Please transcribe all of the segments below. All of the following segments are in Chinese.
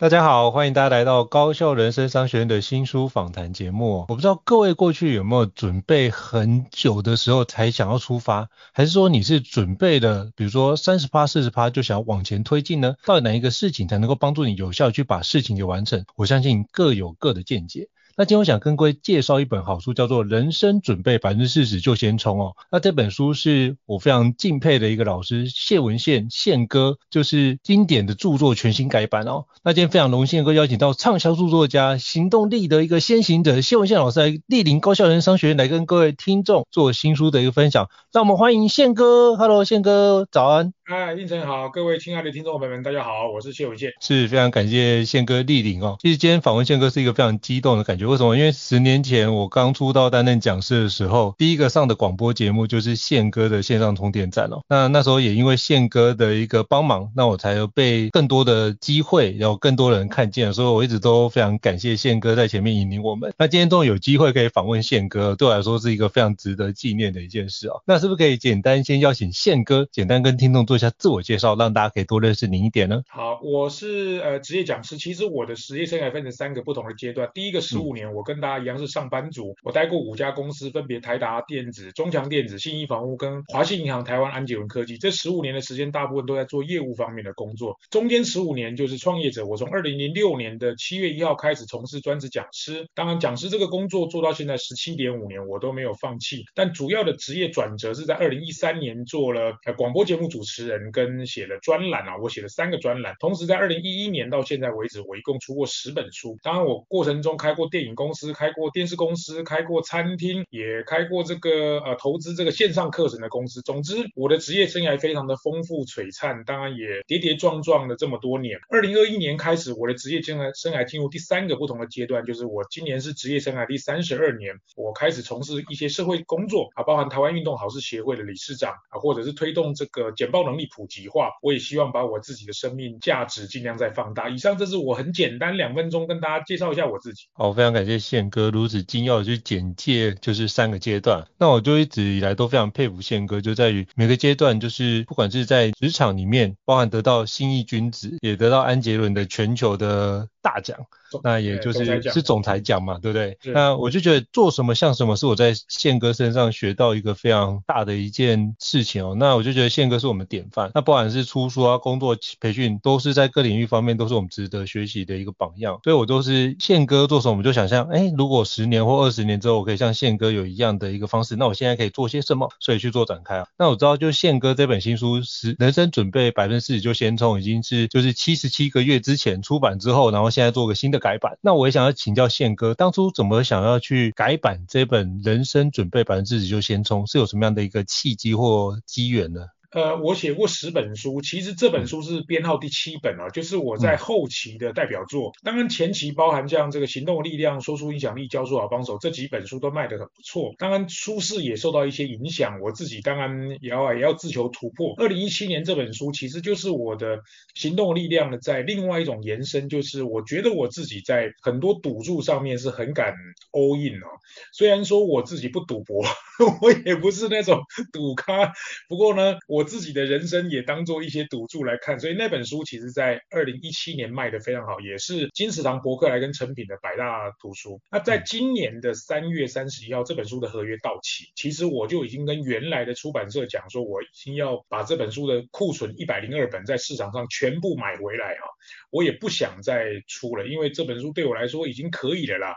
大家好，欢迎大家来到高校人生商学院的新书访谈节目。我不知道各位过去有没有准备很久的时候才想要出发，还是说你是准备的，比如说三十趴、四十趴就想要往前推进呢？到底哪一个事情才能够帮助你有效去把事情给完成？我相信各有各的见解。那今天我想跟各位介绍一本好书，叫做《人生准备百分之四十就先冲》哦。那这本书是我非常敬佩的一个老师谢文宪宪哥，就是经典的著作全新改版哦。那今天非常荣幸能够邀请到畅销著作家、行动力的一个先行者谢文宪老师来莅临高校人商学院来跟各位听众做新书的一个分享。让我们欢迎宪哥，Hello，宪哥，早安。嗨，胤丞好，各位亲爱的听众朋友们，大家好，我是谢文宪，是非常感谢宪哥莅临哦。其实今天访问宪哥是一个非常激动的感觉，为什么？因为十年前我刚出道担任讲师的时候，第一个上的广播节目就是宪哥的线上充电站哦。那那时候也因为宪哥的一个帮忙，那我才有被更多的机会，有更多人看见，所以我一直都非常感谢宪哥在前面引领我们。那今天终于有机会可以访问宪哥，对我来说是一个非常值得纪念的一件事哦。那是不是可以简单先邀请宪哥，简单跟听众做一下自我介绍？让大家可以多认识您一点呢。好，我是呃职业讲师。其实我的职业生涯分成三个不同的阶段。第一个十五年，我跟大家一样是上班族，我待过五家公司，分别台达电子、中强电子、信义房屋跟华信银行、台湾安捷伦科技。这十五年的时间，大部分都在做业务方面的工作。中间十五年就是创业者。我从二零零六年的七月一号开始从事专职讲师。当然，讲师这个工作做到现在十七点五年，我都没有放弃。但主要的职业转折是在二零一三年做了广播节目主持人跟写。了专栏啊，我写了三个专栏，同时在二零一一年到现在为止，我一共出过十本书。当然，我过程中开过电影公司，开过电视公司，开过餐厅，也开过这个呃投资这个线上课程的公司。总之，我的职业生涯非常的丰富璀璨，当然也跌跌撞撞的这么多年。二零二一年开始，我的职业生涯生涯进入第三个不同的阶段，就是我今年是职业生涯第三十二年，我开始从事一些社会工作啊，包含台湾运动好事协会的理事长啊，或者是推动这个简报能力普及化。我也希望把我自己的生命价值尽量再放大。以上这是我很简单两分钟跟大家介绍一下我自己。好，非常感谢宪哥如此精要的去简介，就是三个阶段。那我就一直以来都非常佩服宪哥，就在于每个阶段，就是不管是在职场里面，包含得到新义君子，也得到安杰伦的全球的大奖。那也就是是总裁奖嘛，对不对？那我就觉得做什么像什么，是我在宪哥身上学到一个非常大的一件事情哦。那我就觉得宪哥是我们典范。那不管是出书啊、工作培训，都是在各领域方面都是我们值得学习的一个榜样。所以我都是宪哥做什么，我们就想象，哎，如果十年或二十年之后，我可以像宪哥有一样的一个方式，那我现在可以做些什么？所以去做展开啊。那我知道，就宪哥这本新书是人生准备百分之四十就先冲，已经是就是七十七个月之前出版之后，然后现在做个新的改版。那我也想要请教宪哥，当初怎么想要去改版这本《人生准备百分之四十就先冲》，是有什么样的一个契机或机缘呢？呃，我写过十本书，其实这本书是编号第七本啊，就是我在后期的代表作。当然前期包含像这个行动力量、说出影响力、教书好帮手这几本书都卖得很不错。当然书市也受到一些影响，我自己当然也要也要自求突破。二零一七年这本书其实就是我的行动力量的在另外一种延伸，就是我觉得我自己在很多赌注上面是很敢 all in 哦。虽然说我自己不赌博，我也不是那种赌咖，不过呢，我自己的人生也当做一些赌注来看。所以那本书其实在二零一七年卖的非常好，也是金石堂博客来跟成品的百大图书。那在今年的三月三十一号，这本书的合约到期，其实我就已经跟原来的出版社讲说，我已经要把这本书的库存一百零二本在市场上全部买回来啊，我也不想再出了，因为这本书对我来说已经可以了啦。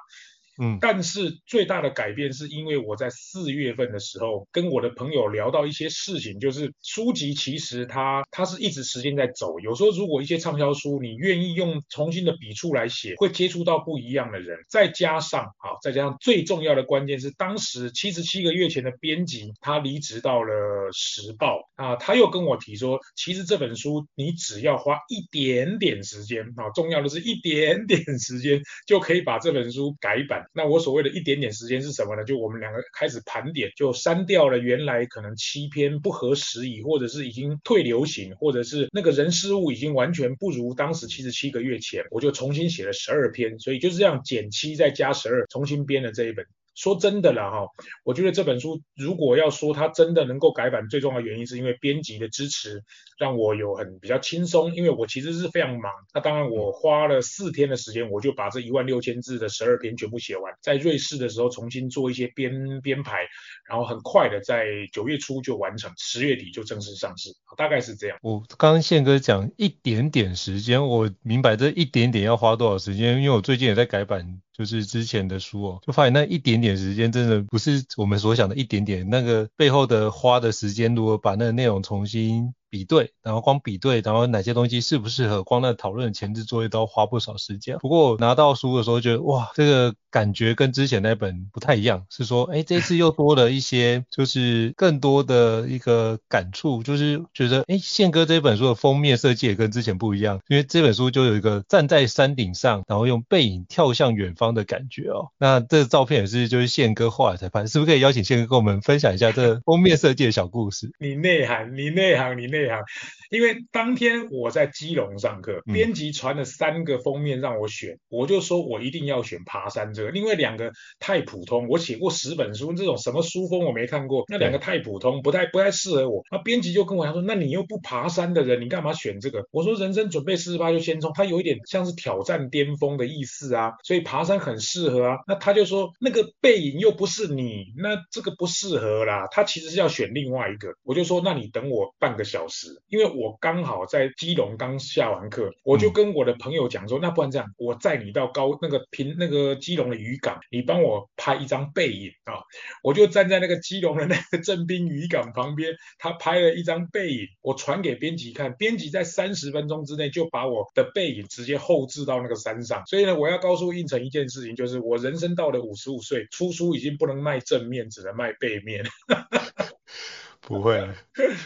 嗯，但是最大的改变是因为我在四月份的时候跟我的朋友聊到一些事情，就是书籍其实它它是一直时间在走，有时候如果一些畅销书你愿意用重新的笔触来写，会接触到不一样的人，再加上啊，再加上最重要的关键是当时七十七个月前的编辑他离职到了时报啊，他又跟我提说，其实这本书你只要花一点点时间啊，重要的是一点点时间就可以把这本书改版。那我所谓的一点点时间是什么呢？就我们两个开始盘点，就删掉了原来可能七篇不合时宜，或者是已经退流行，或者是那个人事物已经完全不如当时七十七个月前，我就重新写了十二篇，所以就是这样减七再加十二，重新编了这一本。说真的啦哈，我觉得这本书如果要说它真的能够改版，最重要的原因是因为编辑的支持，让我有很比较轻松。因为我其实是非常忙，那当然我花了四天的时间，我就把这一万六千字的十二篇全部写完，在瑞士的时候重新做一些编编排，然后很快的在九月初就完成，十月底就正式上市，大概是这样。我刚刚宪哥讲一点点时间，我明白这一点点要花多少时间，因为我最近也在改版。就是之前的书哦，就发现那一点点时间真的不是我们所想的一点点，那个背后的花的时间，如果把那个内容重新比对，然后光比对，然后哪些东西适不适合，光那讨论前置作业都要花不少时间。不过拿到书的时候觉得哇，这个感觉跟之前那本不太一样，是说哎，这次又多了一些，就是更多的一个感触，就是觉得哎，宪哥这本书的封面设计也跟之前不一样，因为这本书就有一个站在山顶上，然后用背影跳向远方的感觉哦。那这照片也是就是宪哥后来才拍，是不是可以邀请宪哥跟我们分享一下这封面设计的小故事？你内行，你内行，你内。对啊，因为当天我在基隆上课，编辑传了三个封面让我选，我就说我一定要选爬山这个，另外两个太普通，我写过十本书，这种什么书风我没看过，那两个太普通，不太不太适合我。那编辑就跟我讲说，那你又不爬山的人，你干嘛选这个？我说人生准备四十八就先冲，他有一点像是挑战巅峰的意思啊，所以爬山很适合啊。那他就说那个背影又不是你，那这个不适合啦，他其实是要选另外一个。我就说那你等我半个小时。因为我刚好在基隆刚下完课，我就跟我的朋友讲说，那不然这样，我载你到高那个平那个基隆的渔港，你帮我拍一张背影啊，我就站在那个基隆的那个正滨渔港旁边，他拍了一张背影，我传给编辑看，编辑在三十分钟之内就把我的背影直接后置到那个山上，所以呢，我要告诉应成一件事情，就是我人生到了五十五岁，出书已经不能卖正面，只能卖背面。不会，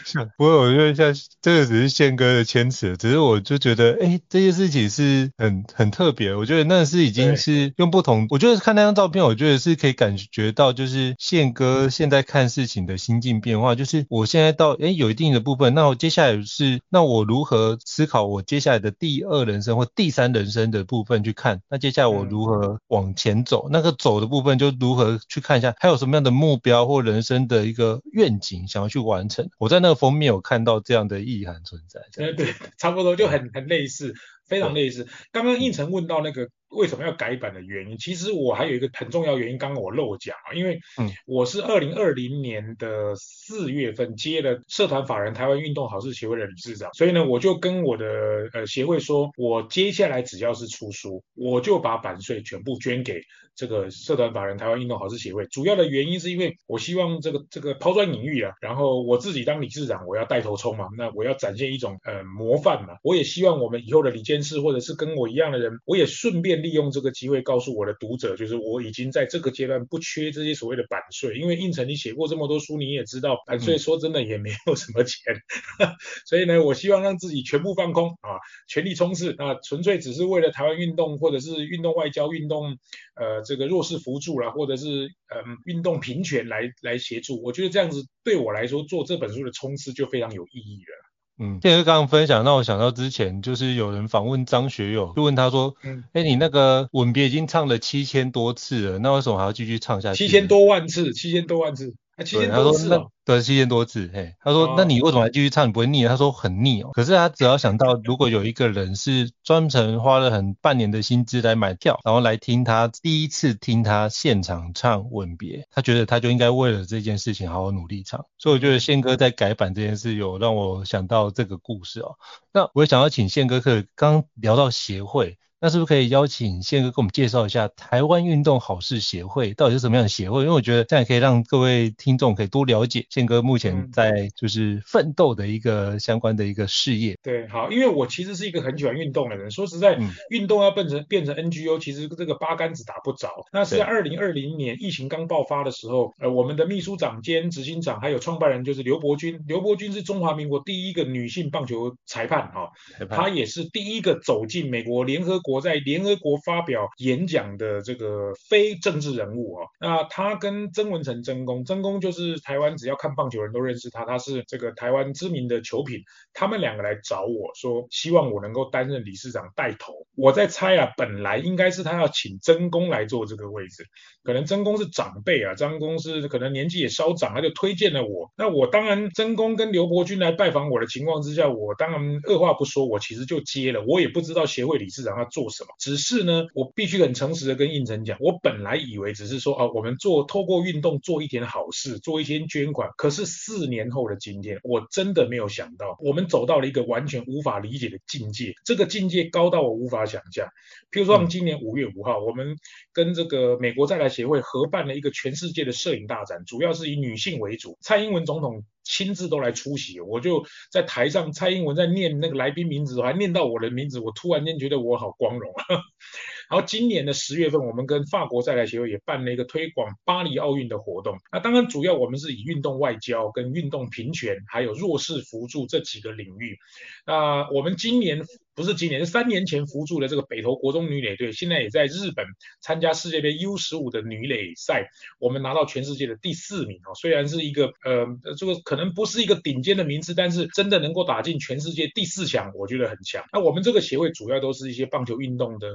像不会，我觉得像这个只是宪哥的牵扯，只是我就觉得，哎，这件事情是很很特别。我觉得那是已经是用不同，我觉得看那张照片，我觉得是可以感觉到，就是宪哥现在看事情的心境变化。就是我现在到，哎，有一定的部分，那我接下来是，那我如何思考我接下来的第二人生或第三人生的部分去看？那接下来我如何往前走？那个走的部分就如何去看一下，还有什么样的目标或人生的一个愿景想去。完成，我在那个封面有看到这样的意涵存在。对，差不多就很很类似，非常类似。刚刚应成问到那个。为什么要改版的原因？其实我还有一个很重要原因，刚刚我漏讲啊，因为我是二零二零年的四月份接了社团法人台湾运动好事协会的理事长，所以呢，我就跟我的呃协会说，我接下来只要是出书，我就把版税全部捐给这个社团法人台湾运动好事协会。主要的原因是因为我希望这个这个抛砖引玉啊，然后我自己当理事长，我要带头冲嘛，那我要展现一种呃模范嘛，我也希望我们以后的理监事或者是跟我一样的人，我也顺便。利用这个机会告诉我的读者，就是我已经在这个阶段不缺这些所谓的版税，因为应承你写过这么多书，你也知道版税说真的也没有什么钱，嗯、所以呢，我希望让自己全部放空啊，全力冲刺啊，纯粹只是为了台湾运动或者是运动外交、运动呃这个弱势扶助啦，或者是嗯、呃、运动平权来来协助，我觉得这样子对我来说做这本书的冲刺就非常有意义了。嗯，建哥刚刚分享，让我想到之前就是有人访问张学友，就问他说，嗯，哎，你那个吻别已经唱了七千多次了，那为什么还要继续唱下去？七千多万次，七千多万次。啊、七千多次哦，对，七千多次，嘿，他说，那你为什么还继续唱？你不会腻？他说很腻哦。可是他只要想到，如果有一个人是专程花了很半年的薪资来买票，然后来听他第一次听他现场唱《吻别》，他觉得他就应该为了这件事情好好努力唱。所以我觉得宪哥在改版这件事有让我想到这个故事哦。那我也想要请宪哥，可刚聊到协会。那是不是可以邀请宪哥给我们介绍一下台湾运动好事协会到底是什么样的协会？因为我觉得这样也可以让各位听众可以多了解宪哥目前在就是奋斗的一个相关的一个事业。对，好，因为我其实是一个很喜欢运动的人。说实在，运动要变成变成 NGO，其实这个八竿子打不着。那是在二零二零年疫情刚爆发的时候，呃，我们的秘书长兼执行长还有创办人就是刘伯钧，刘伯钧是中华民国第一个女性棒球裁判哈，她也是第一个走进美国联合国，在联合国发表演讲的这个非政治人物啊，那他跟曾文成曾公，曾公就是台湾只要看棒球人都认识他，他是这个台湾知名的球品，他们两个来找我说，希望我能够担任理事长带头。我在猜啊，本来应该是他要请曾公来做这个位置，可能曾公是长辈啊，张公是可能年纪也稍长，他就推荐了我。那我当然曾公跟刘伯钧来拜访我的情况之下，我当然二话不说，我其实就接了。我也不知道协会理事长要做什么。只是呢，我必须很诚实的跟胤丞讲，我本来以为只是说啊，我们做透过运动做一点好事，做一些捐款。可是四年后的今天，我真的没有想到，我们走到了一个完全无法理解的境界。这个境界高到我无法想象。譬如说，今年五月五号，我们跟这个美国再来协会合办了一个全世界的摄影大展，主要是以女性为主。蔡英文总统亲自都来出席，我就在台上，蔡英文在念那个来宾名字，还念到我的名字，我突然间觉得我好光荣啊。然后今年的十月份，我们跟法国再来协会也办了一个推广巴黎奥运的活动。那当然主要我们是以运动外交、跟运动平权，还有弱势扶助这几个领域。那我们今年。不是今年，是三年前扶助的这个北投国中女垒队，现在也在日本参加世界杯 U 十五的女垒赛，我们拿到全世界的第四名啊，虽然是一个呃，这个可能不是一个顶尖的名次，但是真的能够打进全世界第四强，我觉得很强。那我们这个协会主要都是一些棒球运动的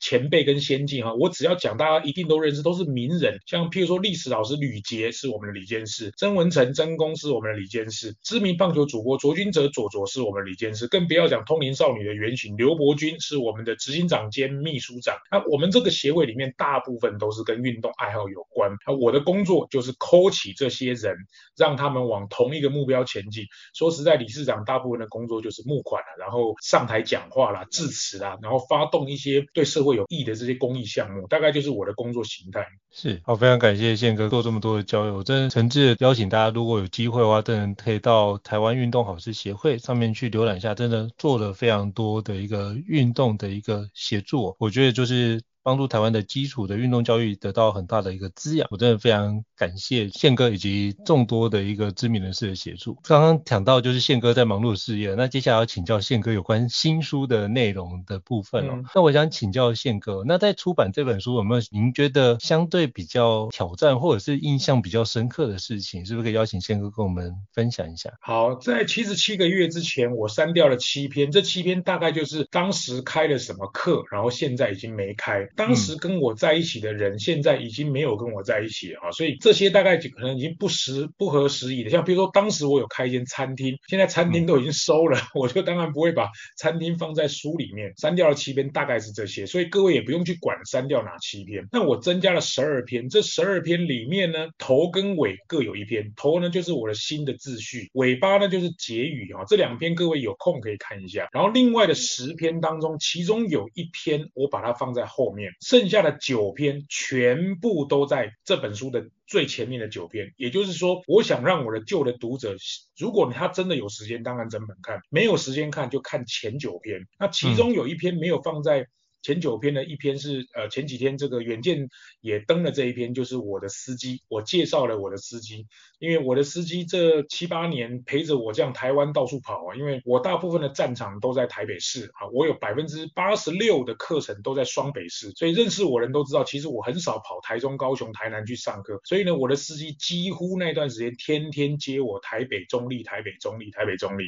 前辈跟先进啊，我只要讲大家一定都认识，都是名人，像譬如说历史老师吕杰是我们的李监事，曾文成曾公是我们的李监事，知名棒球主播卓君哲卓卓是我们的李监事，更不要讲通灵少女的原原。刘伯钧是我们的执行长兼秘书长。那我们这个协会里面大部分都是跟运动爱好有关。那我的工作就是抠起这些人，让他们往同一个目标前进。说实在，理事长大部分的工作就是募款了，然后上台讲话啦、致辞啦，然后发动一些对社会有益的这些公益项目，大概就是我的工作形态。是，好，非常感谢宪哥做这么多的交流，我真的诚挚的邀请大家，如果有机会的话，真的可以到台湾运动好事协会上面去浏览一下，真的做了非常多的一个运动的一个协作，我觉得就是。帮助台湾的基础的运动教育得到很大的一个滋养，我真的非常感谢宪哥以及众多的一个知名人士的协助。刚刚讲到就是宪哥在忙碌的事业，那接下来要请教宪哥有关新书的内容的部分哦。嗯、那我想请教宪哥，那在出版这本书有没有您觉得相对比较挑战或者是印象比较深刻的事情？是不是可以邀请宪哥跟我们分享一下？好，在七十七个月之前，我删掉了七篇，这七篇大概就是当时开了什么课，然后现在已经没开。当时跟我在一起的人，现在已经没有跟我在一起了啊，所以这些大概就可能已经不时不合时宜的。像比如说，当时我有开一间餐厅，现在餐厅都已经收了，我就当然不会把餐厅放在书里面。删掉了七篇，大概是这些，所以各位也不用去管删掉哪七篇。那我增加了十二篇，这十二篇里面呢，头跟尾各有一篇，头呢就是我的新的秩序，尾巴呢就是结语啊。这两篇各位有空可以看一下。然后另外的十篇当中，其中有一篇我把它放在后面，剩下的九篇全部都在这本书的最前面的九篇，也就是说，我想让我的旧的读者，如果他真的有时间，当然整本看；没有时间看，就看前九篇。那其中有一篇没有放在前九篇的一篇是呃前几天这个远见也登了这一篇，就是我的司机，我介绍了我的司机，因为我的司机这七八年陪着我这样台湾到处跑啊，因为我大部分的战场都在台北市啊，我有百分之八十六的课程都在双北市，所以认识我的人都知道，其实我很少跑台中、高雄、台南去上课，所以呢，我的司机几乎那段时间天天接我台北中立、台北中立、台北中立，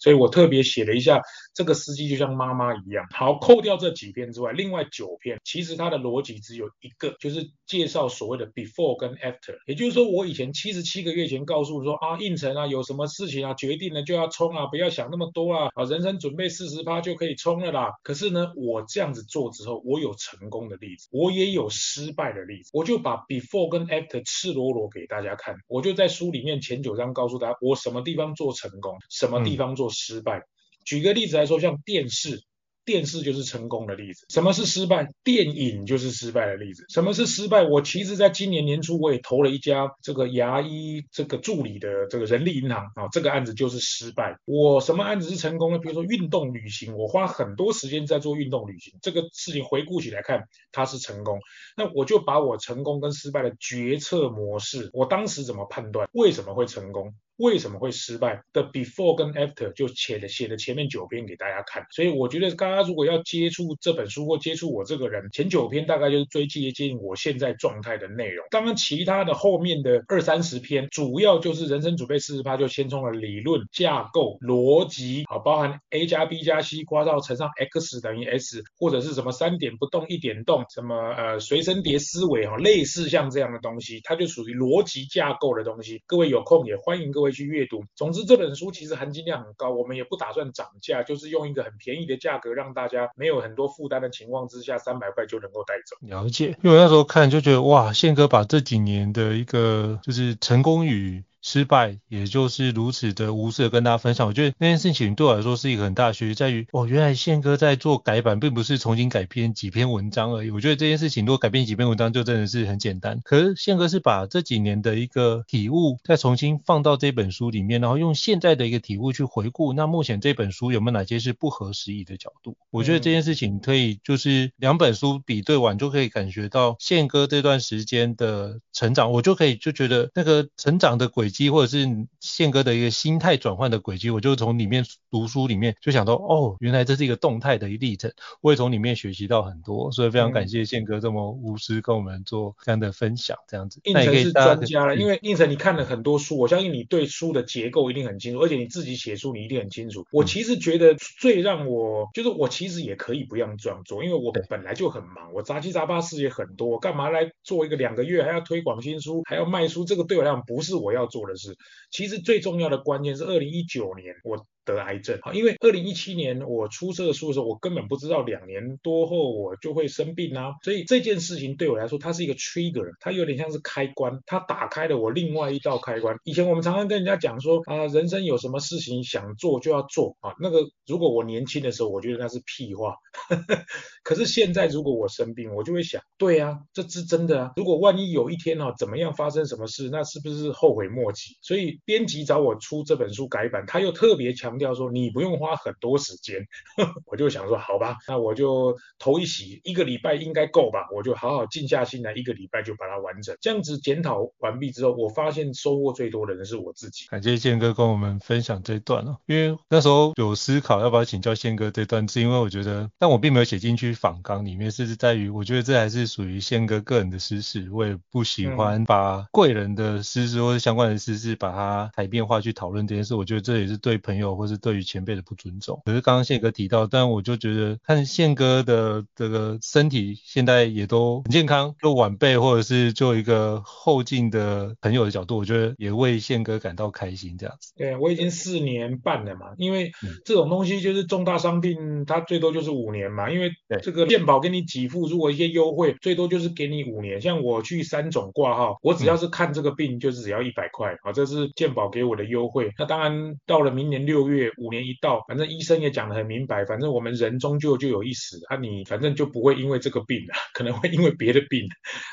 所以我特别写了一下，这个司机就像妈妈一样。好，扣掉这几篇之外，另外九篇其实它的逻辑只有一个，就是介绍所谓的 before 跟 after，也就是说我以前七十七个月前告诉你说啊，应承啊，有什么事情啊，决定了就要冲啊，不要想那么多啊，啊，人生准备四十趴就可以冲了啦。可是呢，我这样子做之后，我有成功的例子，我也有失败的例子，我就把 before 跟 after 赤裸裸给大家看，我就在书里面前九章告诉大家，我什么地方做成功，什么地方做失败。嗯举个例子来说，像电视，电视就是成功的例子。什么是失败？电影就是失败的例子。什么是失败？我其实在今年年初我也投了一家这个牙医这个助理的这个人力银行啊，这个案子就是失败。我什么案子是成功的？比如说运动旅行，我花很多时间在做运动旅行，这个事情回顾起来看，它是成功。那我就把我成功跟失败的决策模式，我当时怎么判断，为什么会成功？为什么会失败的 before 跟 after 就写了写了前面九篇给大家看，所以我觉得大家如果要接触这本书或接触我这个人，前九篇大概就是最接近我现在状态的内容。当然，其他的后面的二三十篇，主要就是人生准备四十趴就先从了理论架构、逻辑，啊，包含 a 加 b 加 c 刮到乘上 x 等于 s，或者是什么三点不动一点动，什么呃随身碟思维哈，类似像这样的东西，它就属于逻辑架构的东西。各位有空也欢迎各位。会去阅读。总之，这本书其实含金量很高，我们也不打算涨价，就是用一个很便宜的价格，让大家没有很多负担的情况之下，三百块就能够带走。了解，因为那时候看就觉得，哇，宪哥把这几年的一个就是成功与。失败也就是如此的无私的跟大家分享，我觉得那件事情对我来说是一个很大的学习，在于哦，原来宪哥在做改版，并不是重新改编几篇文章而已。我觉得这件事情如果改编几篇文章，就真的是很简单。可是宪哥是把这几年的一个体悟，再重新放到这本书里面，然后用现在的一个体悟去回顾，那目前这本书有没有哪些是不合时宜的角度？我觉得这件事情可以就是两本书比对完，就可以感觉到宪哥这段时间的成长，我就可以就觉得那个成长的轨迹迹。或者是宪哥的一个心态转换的轨迹，我就从里面读书里面就想到，哦，原来这是一个动态的一历程，我也从里面学习到很多，所以非常感谢宪哥这么无私跟我们做这样的分享，这样子。胤丞是专家了，因为胤丞你看了很多书，我相信你对书的结构一定很清楚，而且你自己写书你一定很清楚。我其实觉得最让我就是我其实也可以不要这样做，因为我本来就很忙，我杂七杂八事也很多，干嘛来做一个两个月还要推广新书，还要卖书，这个对我来讲不是我要做或者。是，其实最重要的关键是二零一九年我得癌症啊，因为二零一七年我出这个书的时候，我根本不知道两年多后我就会生病啊，所以这件事情对我来说，它是一个 trigger，它有点像是开关，它打开了我另外一道开关。以前我们常常跟人家讲说啊，人生有什么事情想做就要做啊，那个如果我年轻的时候，我觉得那是屁话，可是现在如果我生病，我就会想，对啊，这是真的啊，如果万一有一天啊，怎么样发生什么事，那是不是后悔莫及？所以编辑找我出这本书改版，他又特别强。强调说你不用花很多时间，我就想说好吧，那我就头一洗一个礼拜应该够吧，我就好好静下心来，一个礼拜就把它完成。这样子检讨完毕之后，我发现收获最多的人是我自己。感谢宪哥跟我们分享这段哦，因为那时候有思考要不要请教宪哥这段，是因为我觉得，但我并没有写进去访纲里面，是在于我觉得这还是属于宪哥个人的私事，我也不喜欢把贵人的私事或者相关的私事把它台面化去讨论这件事，我觉得这也是对朋友或。或是对于前辈的不尊重，可是刚刚宪哥提到，但我就觉得看宪哥的这个身体现在也都很健康，就晚辈或者是做一个后进的朋友的角度，我觉得也为宪哥感到开心这样子。对，我已经四年半了嘛，因为这种东西就是重大伤病，它最多就是五年嘛，因为这个健保给你给付，如果一些优惠，最多就是给你五年。像我去三种挂号，我只要是看这个病，就是只要一百块，啊，这是健保给我的优惠。那当然到了明年六月。月，五年一到，反正医生也讲得很明白，反正我们人终究就有一死，啊，你反正就不会因为这个病，可能会因为别的病，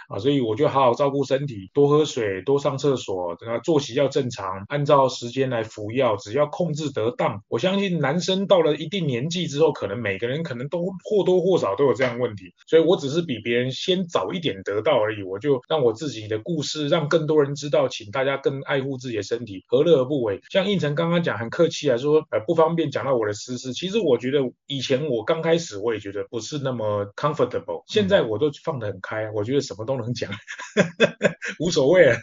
啊，所以我就好好照顾身体，多喝水，多上厕所，然后作息要正常，按照时间来服药，只要控制得当，我相信男生到了一定年纪之后，可能每个人可能都或多或少都有这样问题，所以我只是比别人先早一点得到而已，我就让我自己的故事让更多人知道，请大家更爱护自己的身体，何乐而不为？像胤丞刚刚讲很客气啊，说呃不方便讲到我的私事，其实我觉得以前我刚开始我也觉得不是那么 comfortable，现在我都放得很开，我觉得什么都能讲，无所谓啊。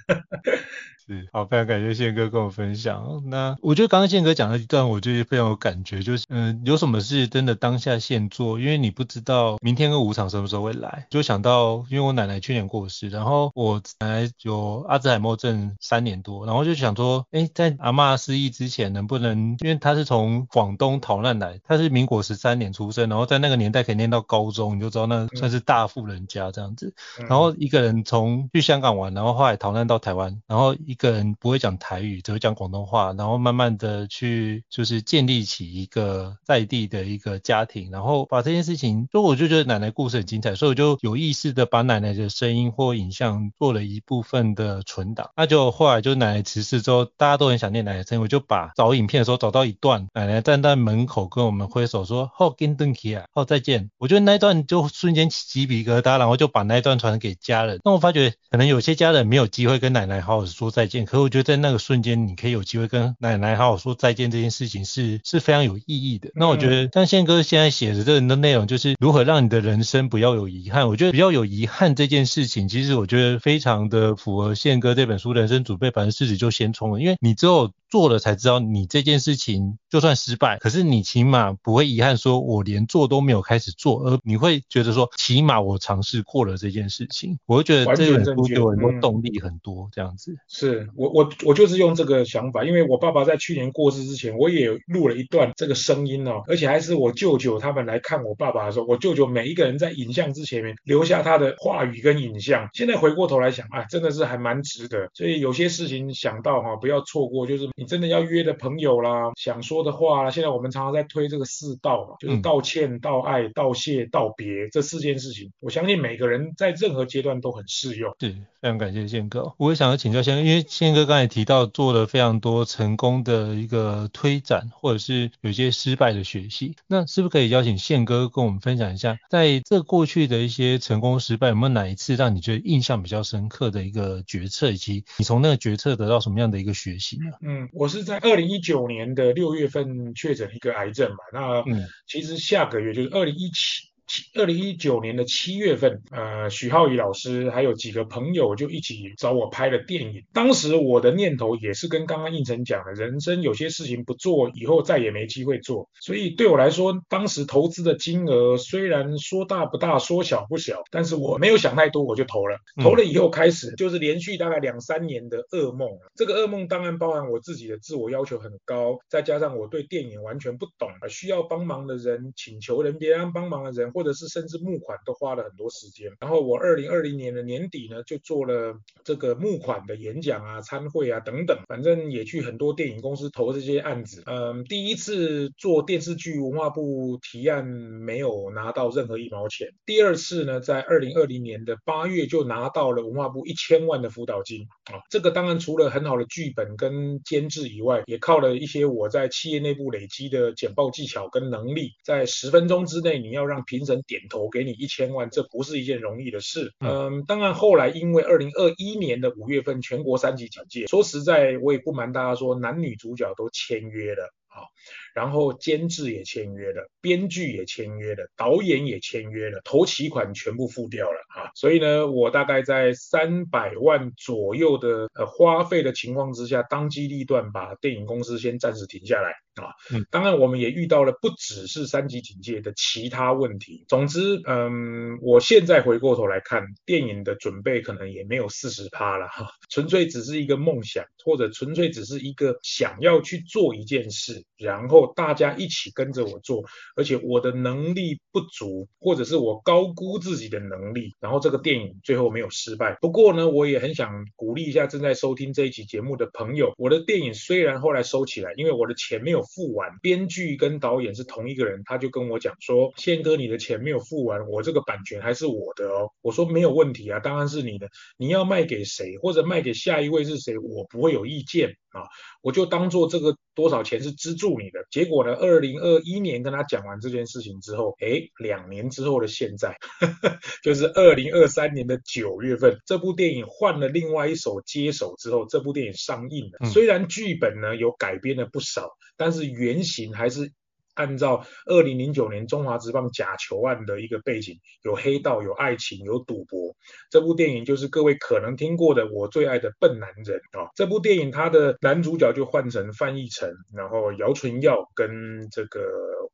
是，好，非常感谢宪哥跟我分享。那我觉得刚刚宪哥讲了一段，我觉得非常有感觉，就是嗯，有什么事真的当下现做，因为你不知道明天跟无常什么时候会来。就想到，因为我奶奶去年过世，然后我奶奶有阿兹海默症三年多，然后就想说，哎，在阿嬷失忆之前，能不能，因为她是从广东逃难来，她是民国十三年出生，然后在那个年代可以念到高中，你就知道那算是大富人家这样子。然后一个人从去香港玩，然后后来逃难到台湾，然后一个人不会讲台语，只会讲广东话，然后慢慢的去就是建立起一个在地的一个家庭，然后把这件事情，所以我就觉得奶奶故事很精彩，所以我就有意识的把奶奶的声音或影像做了一部分的存档。那就后来就奶奶辞世之后，大家都很想念奶奶声音，我就把找影片的时候找到一段奶奶站在门口跟我们挥手说好跟登起啊，好再见。我觉得那一段就瞬间起鸡皮疙瘩，然后就把那一段传给家人。那我发觉可能有些家人没有机会跟奶奶好好说再见，可我觉得在那个瞬间，你可以有机会跟奶奶好好说再见，这件事情是是非常有意义的。那我觉得像宪哥现在写的这个的内容，就是如何让你的人生不要有遗憾。我觉得比较有遗憾这件事情，其实我觉得非常的符合宪哥这本书《人生准备百分之四十就先冲了》，因为你之后。做了才知道，你这件事情就算失败，可是你起码不会遗憾说，我连做都没有开始做，而你会觉得说，起码我尝试过了这件事情。我会觉得这本书给我很多动力很多，这样子。嗯、是我我我就是用这个想法，因为我爸爸在去年过世之前，我也录了一段这个声音哦，而且还是我舅舅他们来看我爸爸的时候，我舅舅每一个人在影像之前面留下他的话语跟影像。现在回过头来想，啊，真的是还蛮值得。所以有些事情想到哈，不要错过，就是。你真的要约的朋友啦，想说的话啦，现在我们常常在推这个四道嘛，就是道歉、道爱、道谢、道别这四件事情。我相信每个人在任何阶段都很适用。是，非常感谢宪哥。我也想要请教宪哥，因为宪哥刚才提到做了非常多成功的一个推展，或者是有些失败的学习，那是不是可以邀请宪哥跟我们分享一下，在这过去的一些成功失败，有没有哪一次让你觉得印象比较深刻的一个决策，以及你从那个决策得到什么样的一个学习呢？嗯，我是在二零一九年的六月份确诊一个癌症嘛，那其实下个月就是二零一七。二零一九年的七月份，呃，许浩宇老师还有几个朋友就一起找我拍了电影。当时我的念头也是跟刚刚应成讲的，人生有些事情不做，以后再也没机会做。所以对我来说，当时投资的金额虽然说大不大，说小不小，但是我没有想太多，我就投了。投了以后开始就是连续大概两三年的噩梦。这个噩梦当然包含我自己的自我要求很高，再加上我对电影完全不懂，需要帮忙的人，请求人别人帮忙的人。或者是甚至募款都花了很多时间，然后我二零二零年的年底呢，就做了这个募款的演讲啊、参会啊等等，反正也去很多电影公司投这些案子。嗯，第一次做电视剧，文化部提案没有拿到任何一毛钱。第二次呢，在二零二零年的八月就拿到了文化部一千万的辅导金啊。这个当然除了很好的剧本跟监制以外，也靠了一些我在企业内部累积的简报技巧跟能力，在十分钟之内你要让评审点头给你一千万，这不是一件容易的事。嗯，当然后来因为二零二一年的五月份全国三级警戒，说实在我也不瞒大家说，男女主角都签约了。然后监制也签约了，编剧也签约了，导演也签约了，头期款全部付掉了啊！所以呢，我大概在三百万左右的呃花费的情况之下，当机立断把电影公司先暂时停下来啊。嗯，当然我们也遇到了不只是三级警戒的其他问题。总之，嗯，我现在回过头来看，电影的准备可能也没有四十趴了哈，纯粹只是一个梦想，或者纯粹只是一个想要去做一件事，然后。大家一起跟着我做，而且我的能力不足，或者是我高估自己的能力，然后这个电影最后没有失败。不过呢，我也很想鼓励一下正在收听这一期节目的朋友，我的电影虽然后来收起来，因为我的钱没有付完，编剧跟导演是同一个人，他就跟我讲说，宪哥你的钱没有付完，我这个版权还是我的哦。我说没有问题啊，当然是你的，你要卖给谁或者卖给下一位是谁，我不会有意见。啊，我就当做这个多少钱是资助你的。结果呢，二零二一年跟他讲完这件事情之后，诶，两年之后的现在，呵 呵就是二零二三年的九月份，这部电影换了另外一手接手之后，这部电影上映了。虽然剧本呢有改编了不少，但是原型还是。按照二零零九年中华职棒假球案的一个背景，有黑道，有爱情，有赌博。这部电影就是各位可能听过的《我最爱的笨男人》啊。这部电影它的男主角就换成范逸臣，然后姚纯耀跟这个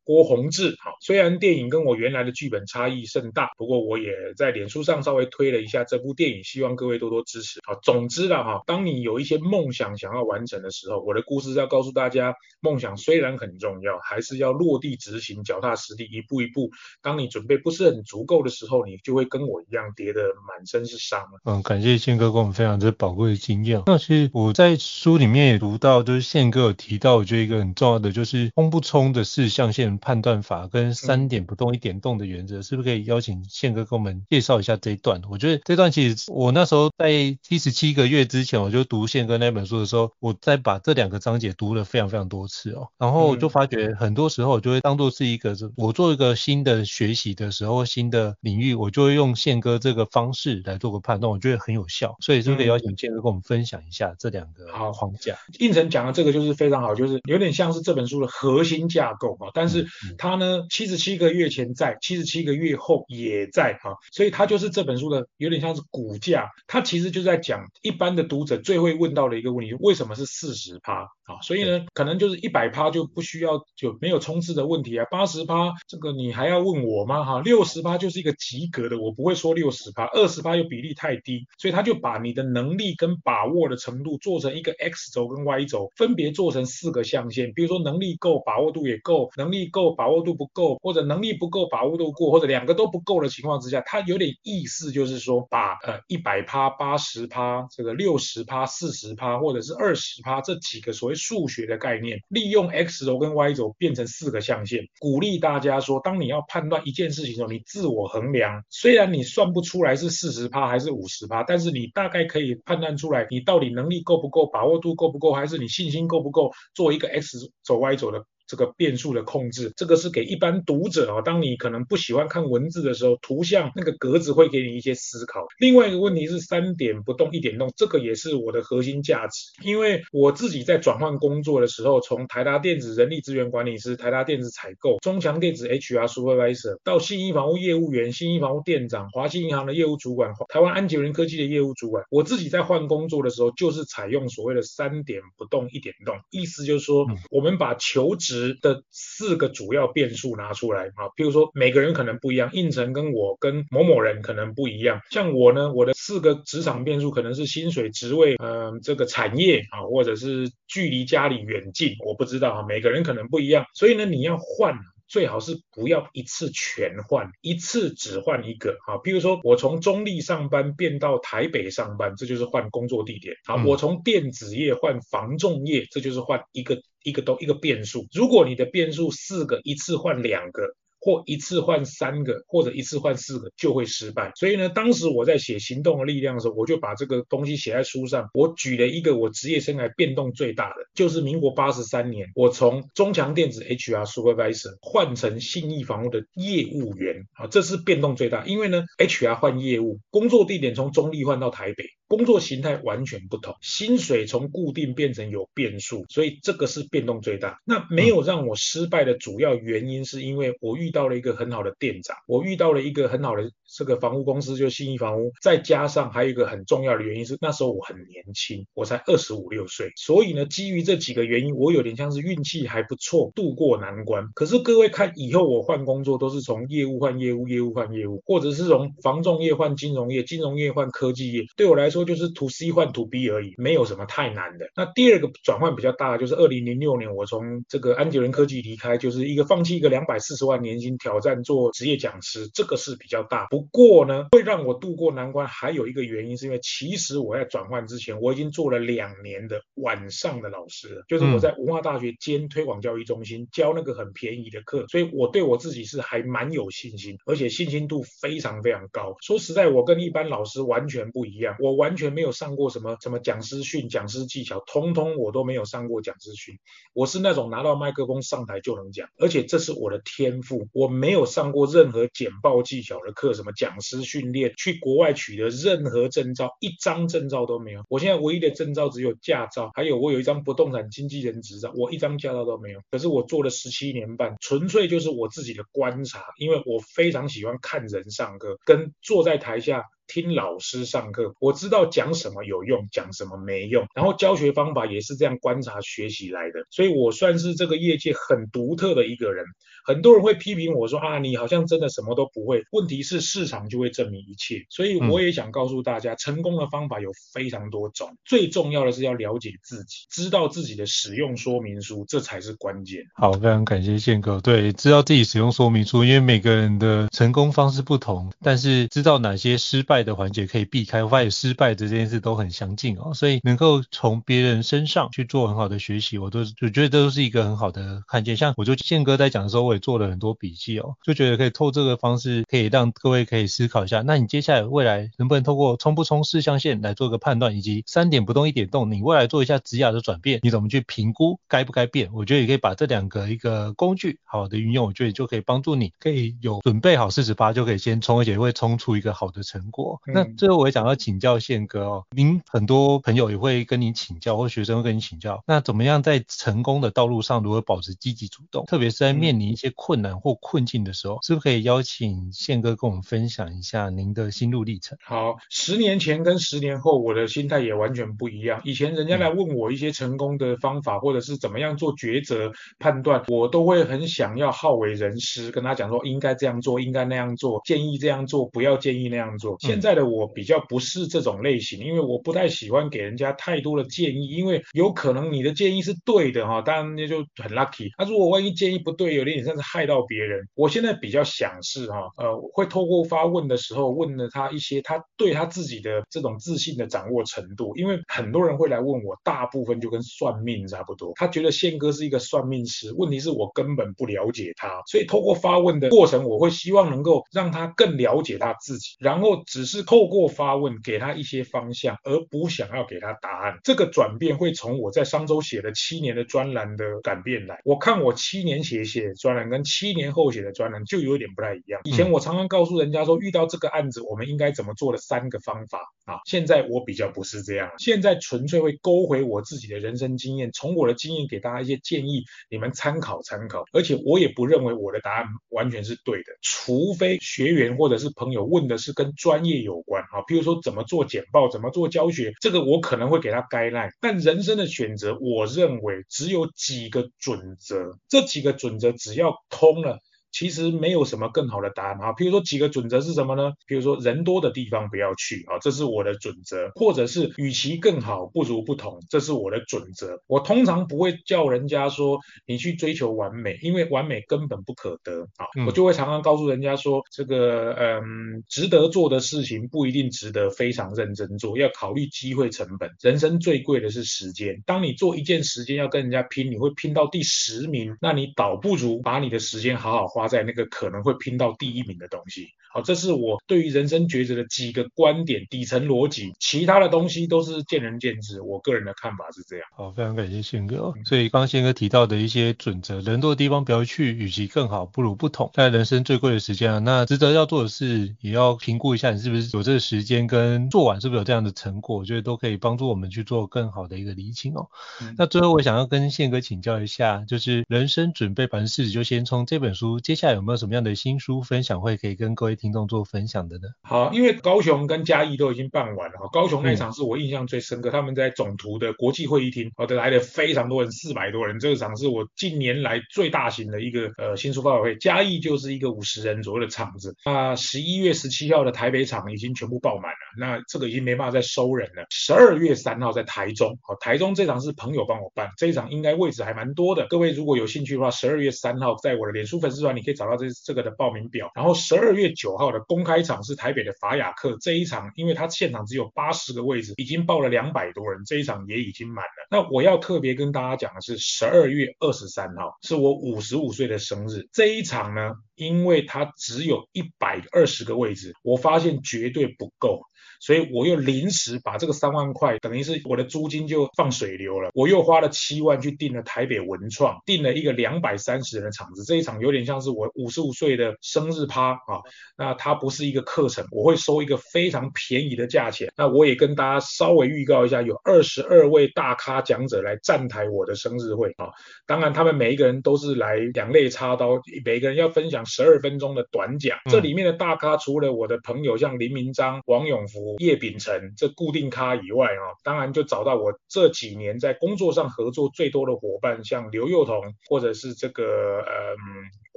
郭宏志。好，虽然电影跟我原来的剧本差异甚大，不过我也在脸书上稍微推了一下这部电影，希望各位多多支持。好，总之了哈，当你有一些梦想想要完成的时候，我的故事要告诉大家，梦想虽然很重要，还是要。落地执行，脚踏实地，一步一步。当你准备不是很足够的时候，你就会跟我一样跌得满身是伤。嗯，感谢宪哥跟我们分享这宝贵的经验。那其实我在书里面也读到，就是宪哥有提到，我觉得一个很重要的就是冲不冲的四象限判断法跟三点不动一点动的原则，嗯、是不是可以邀请宪哥跟我们介绍一下这一段？我觉得这段其实我那时候在七十七个月之前，我就读宪哥那本书的时候，我在把这两个章节读了非常非常多次哦，然后我就发觉很多时候。我就会当做是一个，我做一个新的学习的时候，新的领域，我就会用宪哥这个方式来做个判断，我觉得很有效。所以是不是可以邀请宪哥跟我们分享一下这两个框架？应成讲的这个就是非常好，就是有点像是这本书的核心架构啊。但是它呢，七十七个月前在，七十七个月后也在啊，所以它就是这本书的有点像是骨架。它其实就在讲一般的读者最会问到的一个问题：为什么是四十趴？啊，所以呢，可能就是一百趴就不需要，就没有冲刺的问题啊。八十趴这个你还要问我吗？哈，六十趴就是一个及格的，我不会说六十趴，二十趴又比例太低，所以他就把你的能力跟把握的程度做成一个 X 轴跟 Y 轴，分别做成四个象限。比如说能力够，把握度也够；能力够，把握度不够，或者能力不够，把握度过，或者两个都不够的情况之下，它有点意思，就是说把呃一百趴、八十趴、这个六十趴、四十趴，或者是二十趴这几个所谓。数学的概念，利用 X 轴跟 Y 轴变成四个象限，鼓励大家说，当你要判断一件事情的时候，你自我衡量，虽然你算不出来是四十趴还是五十趴，但是你大概可以判断出来，你到底能力够不够，把握度够不够，还是你信心够不够，做一个 X 轴 Y 轴的。这个变数的控制，这个是给一般读者啊。当你可能不喜欢看文字的时候，图像那个格子会给你一些思考。另外一个问题是三点不动一点动，这个也是我的核心价值。因为我自己在转换工作的时候，从台达电子人力资源管理师、台达电子采购、中强电子 HR Supervisor 到信义房屋业务员、信义房屋店长、华信银行的业务主管、台湾安捷人科技的业务主管，我自己在换工作的时候，就是采用所谓的三点不动一点动，意思就是说，我们把求职的四个主要变数拿出来啊，譬如说每个人可能不一样，应成跟我跟某某人可能不一样。像我呢，我的四个职场变数可能是薪水、职位，嗯、这个产业啊，或者是距离家里远近，我不知道啊，每个人可能不一样。所以呢，你要换。最好是不要一次全换，一次只换一个啊。譬如说我从中立上班变到台北上班，这就是换工作地点。好，我从电子业换防重业，这就是换一个一个都一个变数。如果你的变数四个，一次换两个。或一次换三个，或者一次换四个就会失败。所以呢，当时我在写《行动的力量》的时候，我就把这个东西写在书上。我举了一个我职业生涯变动最大的，就是民国八十三年，我从中强电子 HR Supervisor 换成信义房屋的业务员啊，这是变动最大。因为呢，HR 换业务，工作地点从中坜换到台北。工作形态完全不同，薪水从固定变成有变数，所以这个是变动最大。那没有让我失败的主要原因，是因为我遇到了一个很好的店长，我遇到了一个很好的这个房屋公司，就是信义房屋。再加上还有一个很重要的原因是，那时候我很年轻，我才二十五六岁。所以呢，基于这几个原因，我有点像是运气还不错，度过难关。可是各位看，以后我换工作都是从业务换业务，业务换业务，或者是从房仲业换金融业，金融业换科技业。对我来说。就是 to C 换 to B 而已，没有什么太难的。那第二个转换比较大的就是二零零六年我从这个安捷伦科技离开，就是一个放弃一个两百四十万年薪挑战做职业讲师，这个是比较大。不过呢，会让我度过难关还有一个原因是因为其实我在转换之前我已经做了两年的晚上的老师了，就是我在文化大学兼推广教育中心教那个很便宜的课，所以我对我自己是还蛮有信心，而且信心度非常非常高。说实在，我跟一般老师完全不一样，我完全没有上过什么什么讲师训、讲师技巧，通通我都没有上过讲师训。我是那种拿到麦克风上台就能讲，而且这是我的天赋。我没有上过任何简报技巧的课，什么讲师训练，去国外取得任何证照，一张证照都没有。我现在唯一的证照只有驾照，还有我有一张不动产经纪人执照，我一张驾照都没有。可是我做了十七年半，纯粹就是我自己的观察，因为我非常喜欢看人上课，跟坐在台下。听老师上课，我知道讲什么有用，讲什么没用，然后教学方法也是这样观察学习来的，所以我算是这个业界很独特的一个人。很多人会批评我说啊，你好像真的什么都不会。问题是市场就会证明一切，所以我也想告诉大家，成功的方法有非常多种，最重要的是要了解自己，知道自己的使用说明书，这才是关键。好，非常感谢宪哥。对，知道自己使用说明书，因为每个人的成功方式不同，但是知道哪些失败的环节可以避开，我发现失败这件事都很相近哦，所以能够从别人身上去做很好的学习，我都我觉得都是一个很好的看见。像我就宪哥在讲的时候，我也做了很多笔记哦，就觉得可以透这个方式，可以让各位可以思考一下，那你接下来未来能不能透过冲不冲四象限来做个判断，以及三点不动一点动，你未来做一下职涯的转变，你怎么去评估该不该变？我觉得也可以把这两个一个工具好的运用，我觉得就可以帮助你可以有准备好四十八就可以先冲，而且会冲出一个好的成果。嗯、那最后我也想要请教宪哥哦，您很多朋友也会跟你请教，或学生会跟你请教，那怎么样在成功的道路上如何保持积极主动，特别是在面临一些困难或困境的时候，是不是可以邀请宪哥跟我们分享一下您的心路历程？好，十年前跟十年后，我的心态也完全不一样。以前人家来问我一些成功的方法，或者是怎么样做抉择判断，我都会很想要好为人师，跟他讲说应该这样做，应该那样做，建议这样做，不要建议那样做。现在的我比较不是这种类型，因为我不太喜欢给人家太多的建议，因为有可能你的建议是对的哈，当然那就很 lucky。那如果万一建议不对，有点甚至害到别人。我现在比较想是哈，呃，会透过发问的时候问了他一些他对他自己的这种自信的掌握程度，因为很多人会来问我，大部分就跟算命差不多，他觉得宪哥是一个算命师，问题是我根本不了解他，所以透过发问的过程，我会希望能够让他更了解他自己，然后只是透过发问给他一些方向，而不想要给他答案。这个转变会从我在商周写了七年的专栏的改变来，我看我七年写写专栏跟七年后写的专栏就有点不太一样。以前我常常告诉人家说，遇到这个案子我们应该怎么做的三个方法啊。现在我比较不是这样，现在纯粹会勾回我自己的人生经验，从我的经验给大家一些建议，你们参考参考。而且我也不认为我的答案完全是对的，除非学员或者是朋友问的是跟专业有关啊，譬如说怎么做简报，怎么做教学，这个我可能会给他改烂。但人生的选择，我认为只有几个准则，这几个准则只要通了。其实没有什么更好的答案啊，比如说几个准则是什么呢？比如说人多的地方不要去啊，这是我的准则，或者是与其更好不如不同，这是我的准则。我通常不会叫人家说你去追求完美，因为完美根本不可得啊。我就会常常告诉人家说，这个嗯，值得做的事情不一定值得非常认真做，要考虑机会成本。人生最贵的是时间，当你做一件时间要跟人家拼，你会拼到第十名，那你倒不如把你的时间好好花。在那个可能会拼到第一名的东西，好，这是我对于人生抉择的几个观点底层逻辑，其他的东西都是见仁见智。我个人的看法是这样。好，非常感谢宪哥。所以刚刚宪哥提到的一些准则，人多的地方不要去，与其更好不如不同。在人生最贵的时间啊，那值得要做的事，也要评估一下你是不是有这个时间，跟做完是不是有这样的成果，我觉得都可以帮助我们去做更好的一个厘清哦。嗯、那最后我想要跟宪哥请教一下，就是人生准备百分之四十就先从这本书。接下来有没有什么样的新书分享会可以跟各位听众做分享的呢？好，因为高雄跟嘉义都已经办完了哈，高雄那场是我印象最深刻，嗯、他们在总图的国际会议厅，好的来了非常多人，四百多人，这个场是我近年来最大型的一个呃新书发表会。嘉义就是一个五十人左右的场子，那十一月十七号的台北场已经全部爆满了，那这个已经没办法再收人了。十二月三号在台中，好，台中这场是朋友帮我办，这一场应该位置还蛮多的，各位如果有兴趣的话，十二月三号在我的脸书粉丝团你可以找到这这个的报名表，然后十二月九号的公开场是台北的法雅克，这一场因为它现场只有八十个位置，已经报了两百多人，这一场也已经满了。那我要特别跟大家讲的是，十二月二十三号是我五十五岁的生日，这一场呢，因为它只有一百二十个位置，我发现绝对不够。所以我又临时把这个三万块，等于是我的租金就放水流了。我又花了七万去订了台北文创，订了一个两百三十人的场子。这一场有点像是我五十五岁的生日趴啊。那它不是一个课程，我会收一个非常便宜的价钱。那我也跟大家稍微预告一下，有二十二位大咖讲者来站台我的生日会啊。当然他们每一个人都是来两肋插刀，每一个人要分享十二分钟的短讲。这里面的大咖除了我的朋友像林明章、王永福。叶秉成这固定咖以外啊，当然就找到我这几年在工作上合作最多的伙伴，像刘幼彤或者是这个呃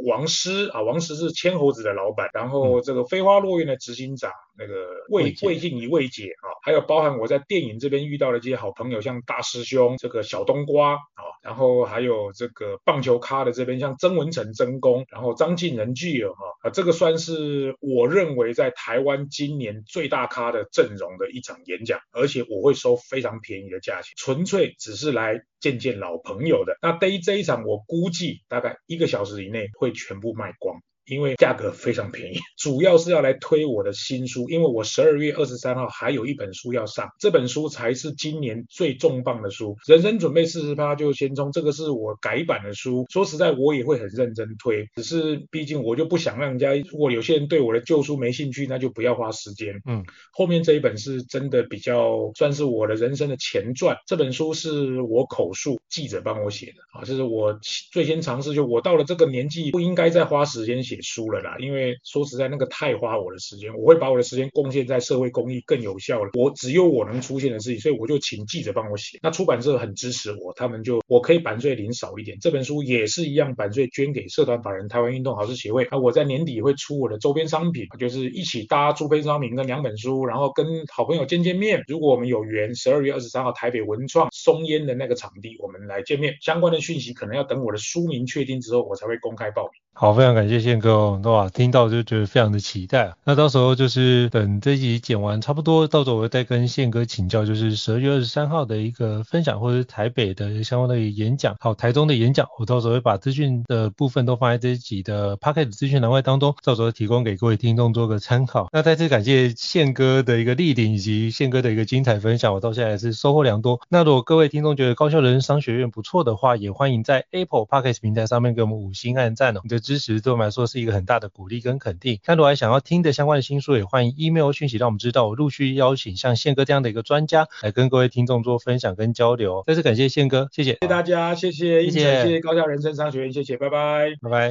王师啊，王师是千猴子的老板，然后这个飞花落院的执行长。那个魏魏静怡魏姐啊，还有包含我在电影这边遇到的这些好朋友，像大师兄这个小冬瓜啊，然后还有这个棒球咖的这边，像曾文成曾公，然后张晋人具有哈啊，这个算是我认为在台湾今年最大咖的阵容的一场演讲，而且我会收非常便宜的价钱，纯粹只是来见见老朋友的。那对于这一场，我估计大概一个小时以内会全部卖光。因为价格非常便宜，主要是要来推我的新书，因为我十二月二十三号还有一本书要上，这本书才是今年最重磅的书。人生准备四十趴就先冲，这个是我改版的书。说实在，我也会很认真推，只是毕竟我就不想让人家，如果有些人对我的旧书没兴趣，那就不要花时间。嗯，后面这一本是真的比较算是我的人生的前传，这本书是我口述，记者帮我写的啊，这是我最先尝试，就我到了这个年纪不应该再花时间写。输了啦，因为说实在，那个太花我的时间，我会把我的时间贡献在社会公益更有效了。我只有我能出现的事情，所以我就请记者帮我写。那出版社很支持我，他们就我可以版税领少一点。这本书也是一样，版税捐给社团法人台湾运动好事协会。那我在年底会出我的周边商品，就是一起搭朱飞商品跟两本书，然后跟好朋友见见面。如果我们有缘，十二月二十三号台北文创松烟的那个场地，我们来见面。相关的讯息可能要等我的书名确定之后，我才会公开报名。好，非常感谢宪哥哦，哇，听到就觉得非常的期待。那到时候就是等这集剪完差不多，到时候我会再跟宪哥请教，就是十二月二十三号的一个分享，或者是台北的相关的演讲，好，台中的演讲，我到时候会把资讯的部分都放在这一集的 Podcast 资讯栏位当中，到时候提供给各位听众做个参考。那再次感谢宪哥的一个莅临以及宪哥的一个精彩分享，我到现在也是收获良多。那如果各位听众觉得高效人商学院不错的话，也欢迎在 Apple Podcast 平台上面给我们五星按赞哦，你的支持对我们来说是一个很大的鼓励跟肯定。那如果还想要听的相关的新书，也欢迎 email 讯息让我们知道，我陆续邀请像宪哥这样的一个专家来跟各位听众做分享跟交流。再次感谢宪哥，谢谢，谢谢大家，谢谢，谢谢，谢谢高校人生商学院，谢谢，拜拜，拜拜。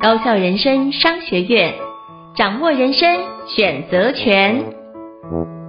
高校人生商学院，掌握人生选择权。